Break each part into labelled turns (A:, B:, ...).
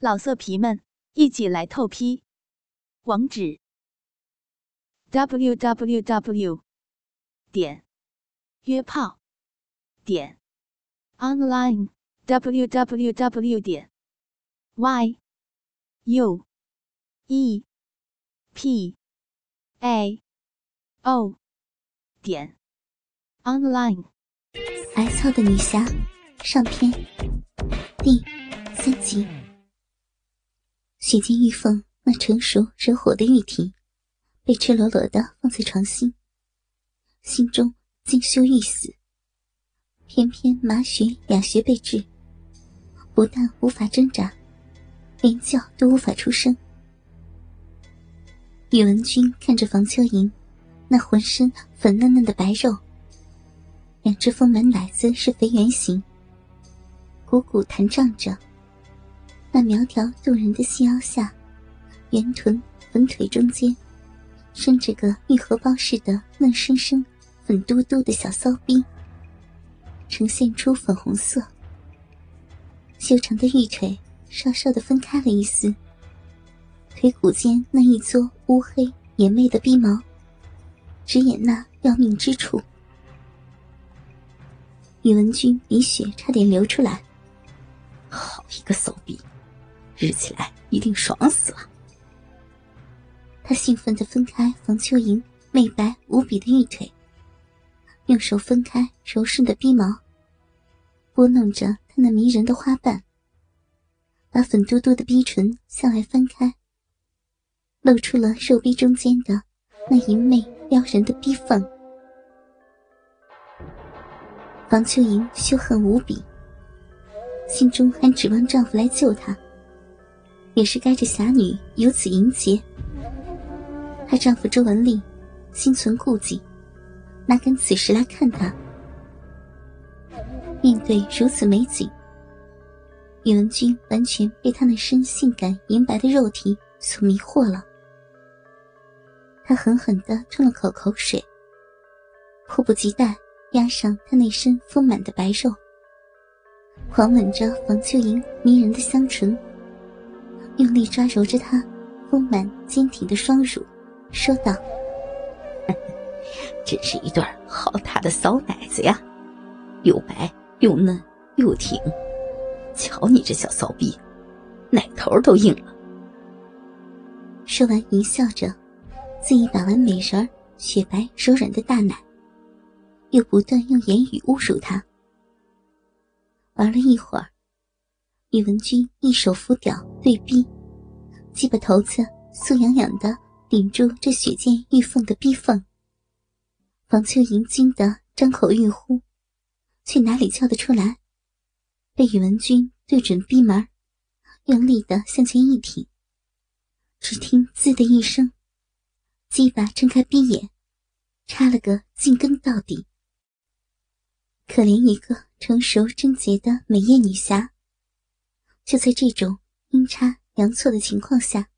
A: 老色皮们，一起来透批！网址：w w w 点约炮点 online w w w 点 y u e p a o 点 online。
B: 白糙的女侠上篇第三集。许见玉凤那成熟惹火的玉体，被赤裸裸的放在床心，心中惊羞欲死。偏偏麻雪、雅雪被制，不但无法挣扎，连叫都无法出声。宇文君看着房秋莹那浑身粉嫩嫩的白肉，两只丰满奶子是肥圆形，鼓鼓弹胀着。那苗条动人的细腰下，圆臀、粉腿中间，伸着个玉荷包似的嫩生生、粉嘟嘟的小骚逼，呈现出粉红色。修长的玉腿稍稍的分开了一丝，腿骨间那一撮乌黑野媚的逼毛，直掩那要命之处。宇文君鼻血差点流出来，
C: 好一个骚逼！日起来一定爽死了。
B: 他兴奋地分开房秋莹媚白无比的玉腿，用手分开柔顺的逼毛，拨弄着她那迷人的花瓣，把粉嘟嘟的逼唇向外翻开，露出了肉壁中间的那淫媚撩人的逼缝。房秋莹羞恨无比，心中还指望丈夫来救她。也是该这侠女有此淫劫。她丈夫周文丽心存顾忌，哪敢此时来看她？面对如此美景，宇文君完全被她那身性感银白的肉体所迷惑了。他狠狠地吞了口口水，迫不及待压上她那身丰满的白肉，狂吻着房秋莹迷人的香唇。用力抓揉着她丰满坚挺的双乳，说道：“
C: 真是一对好大的骚奶子呀，又白又嫩又挺。瞧你这小骚逼，奶头都硬了。”
B: 说完，淫笑着，自己打完美人儿雪白柔软的大奶，又不断用言语侮辱她。玩了一会儿。宇文君一手扶屌对逼，鸡巴头子酥痒痒的顶住这血溅玉凤的逼缝。王秋莹惊得张口欲呼，却哪里叫得出来？被宇文君对准逼门，用力的向前一挺，只听“滋”的一声，鸡巴睁开逼眼，插了个进根到底。可怜一个成熟贞洁的美艳女侠。就在这种阴差阳错的情况下，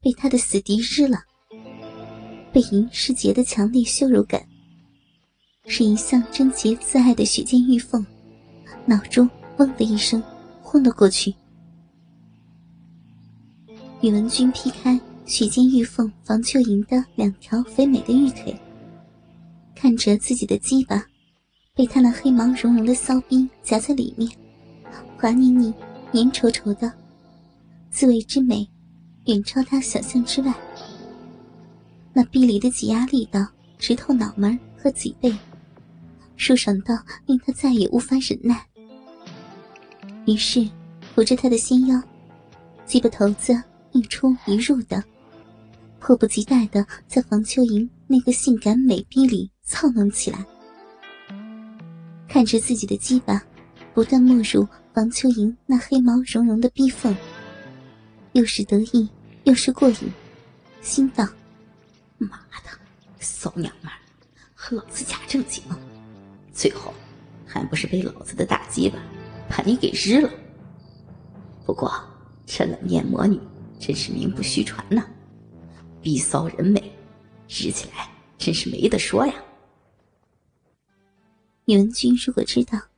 B: 被他的死敌日了。被淫失节的强烈羞辱感，使一向贞洁自爱的许见玉凤脑中“嗡”的一声昏了过去。宇文君劈开许见玉凤房秋莹的两条肥美的玉腿，看着自己的鸡巴被他那黑毛茸茸的骚逼夹在里面，滑腻腻。黏稠稠的，滋味之美，远超他想象之外。那逼里的挤压力道直透脑门和脊背，舒爽到令他再也无法忍耐。于是，扶着他的纤腰，鸡巴头子一出一入的，迫不及待的在房秋莹那个性感美逼里操弄起来。看着自己的鸡巴，不断没入。王秋莹那黑毛茸茸的逼缝，又是得意又是过瘾，心道：“
C: 妈的，骚娘们，和老子假正经，最后还不是被老子的大鸡巴把你给日了？不过这冷艳魔女真是名不虚传呐，逼骚人美，日起来真是没得说呀。”
B: 宇文君如果知道。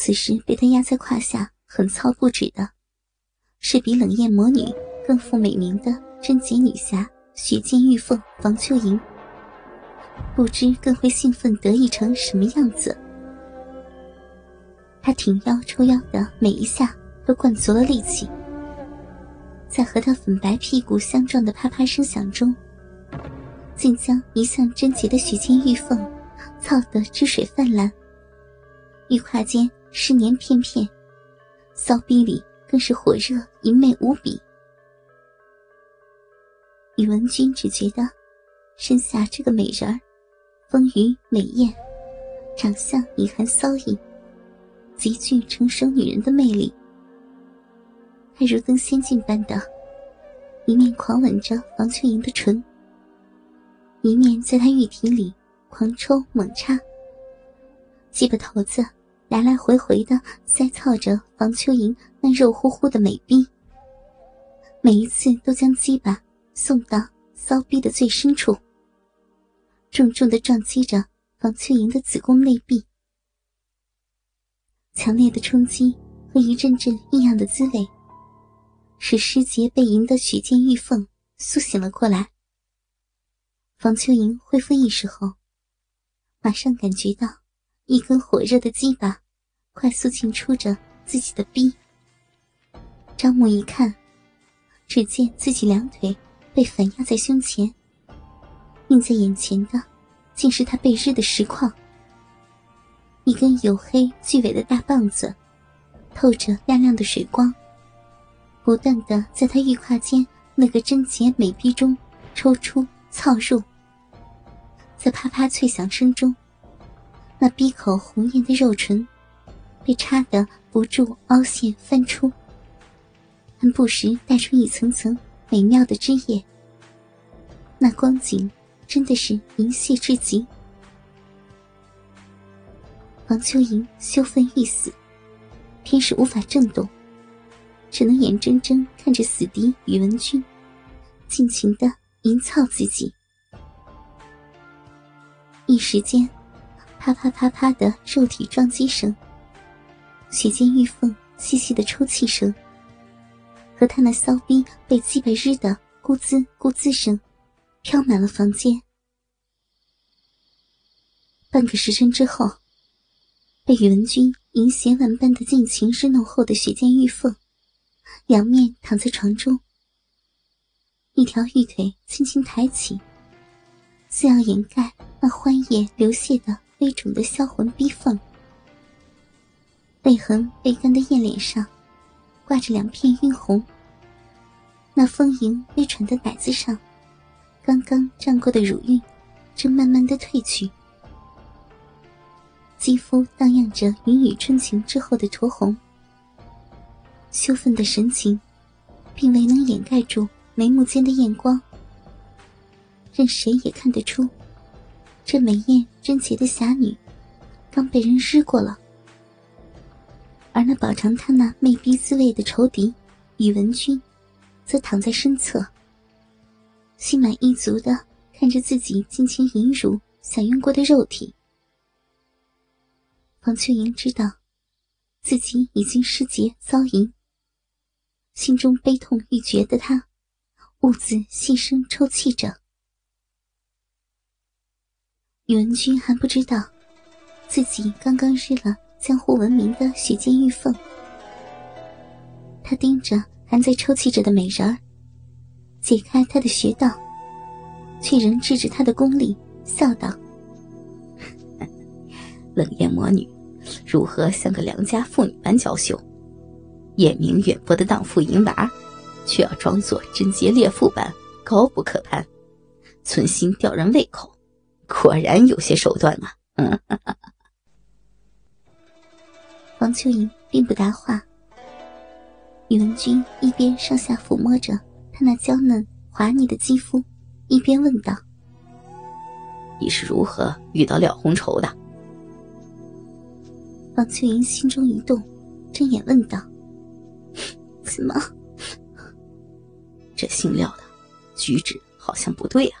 B: 此时被他压在胯下，狠操不止的，是比冷艳魔女更负美名的贞洁女侠雪见玉凤房秋莹，不知更会兴奋得意成什么样子。她挺腰抽腰的每一下都灌足了力气，在和她粉白屁股相撞的啪啪声响中，竟将一向贞洁的雪见玉凤操得汁水泛滥，玉胯间湿黏片片，骚逼里。更是火热淫媚无比。宇文君只觉得身下这个美人儿，丰腴美艳，长相隐含骚意，极具成熟女人的魅力。他如登仙境般的，一面狂吻着王秋莹的唇，一面在她玉体里狂抽猛插，鸡巴头子。来来回回的塞操着房秋莹那肉乎乎的美臂，每一次都将鸡巴送到骚逼的最深处，重重的撞击着房秋莹的子宫内壁。强烈的冲击和一阵阵异样的滋味，使失节被淫的许见玉凤苏醒了过来。房秋莹恢复意识后，马上感觉到。一根火热的鸡巴，快速进出着自己的逼。张目一看，只见自己两腿被反压在胸前，映在眼前的，竟是他被日的实况。一根黝黑巨伟的大棒子，透着亮亮的水光，不断的在他玉胯间那个贞洁美臂中抽出、操入，在啪啪脆响声中。那闭口红艳的肉唇，被插得不住凹陷翻出，还不时带出一层层美妙的汁液。那光景真的是淫亵至极。王秋莹羞愤欲死，偏是无法震动，只能眼睁睁看着死敌宇文君尽情的淫操自己。一时间。啪啪啪啪的肉体撞击声，血溅玉凤细细的抽泣声，和他那骚逼被击败日的咕滋咕滋声，飘满了房间。半个时辰之后，被宇文君淫邪万般的尽情日弄后的血溅玉凤，仰面躺在床中，一条玉腿轻轻抬起，似要掩盖那欢液流泻的。微肿的销魂逼缝，泪痕未干的艳脸上，挂着两片晕红。那丰盈微喘的奶子上，刚刚胀过的乳晕，正慢慢的褪去。肌肤荡漾着云雨春晴之后的酡红，羞愤的神情，并未能掩盖住眉目间的艳光，任谁也看得出。这美艳贞洁的侠女，刚被人日过了，而那饱尝她那媚逼滋味的仇敌宇文君，则躺在身侧，心满意足的看着自己尽情淫辱、享用过的肉体。黄秋莹知道，自己已经失节遭淫，心中悲痛欲绝的她，兀自细声抽泣着。宇文君还不知道，自己刚刚日了江湖闻名的雪见玉凤。他盯着还在抽泣着的美人儿，解开她的穴道，却仍制止她的功力，笑道：“
C: 冷艳魔女，如何像个良家妇女般娇羞？眼明远播的荡妇淫娃，却要装作贞洁烈妇般高不可攀，存心吊人胃口。”果然有些手段啊！嗯，
B: 王秋莹并不答话。宇文君一边上下抚摸着她那娇嫩滑腻的肌肤，一边问道：“
C: 你是如何遇到廖红绸的？”
B: 王秋莹心中一动，睁眼问道：“怎么？
C: 这姓廖的举止好像不对啊！”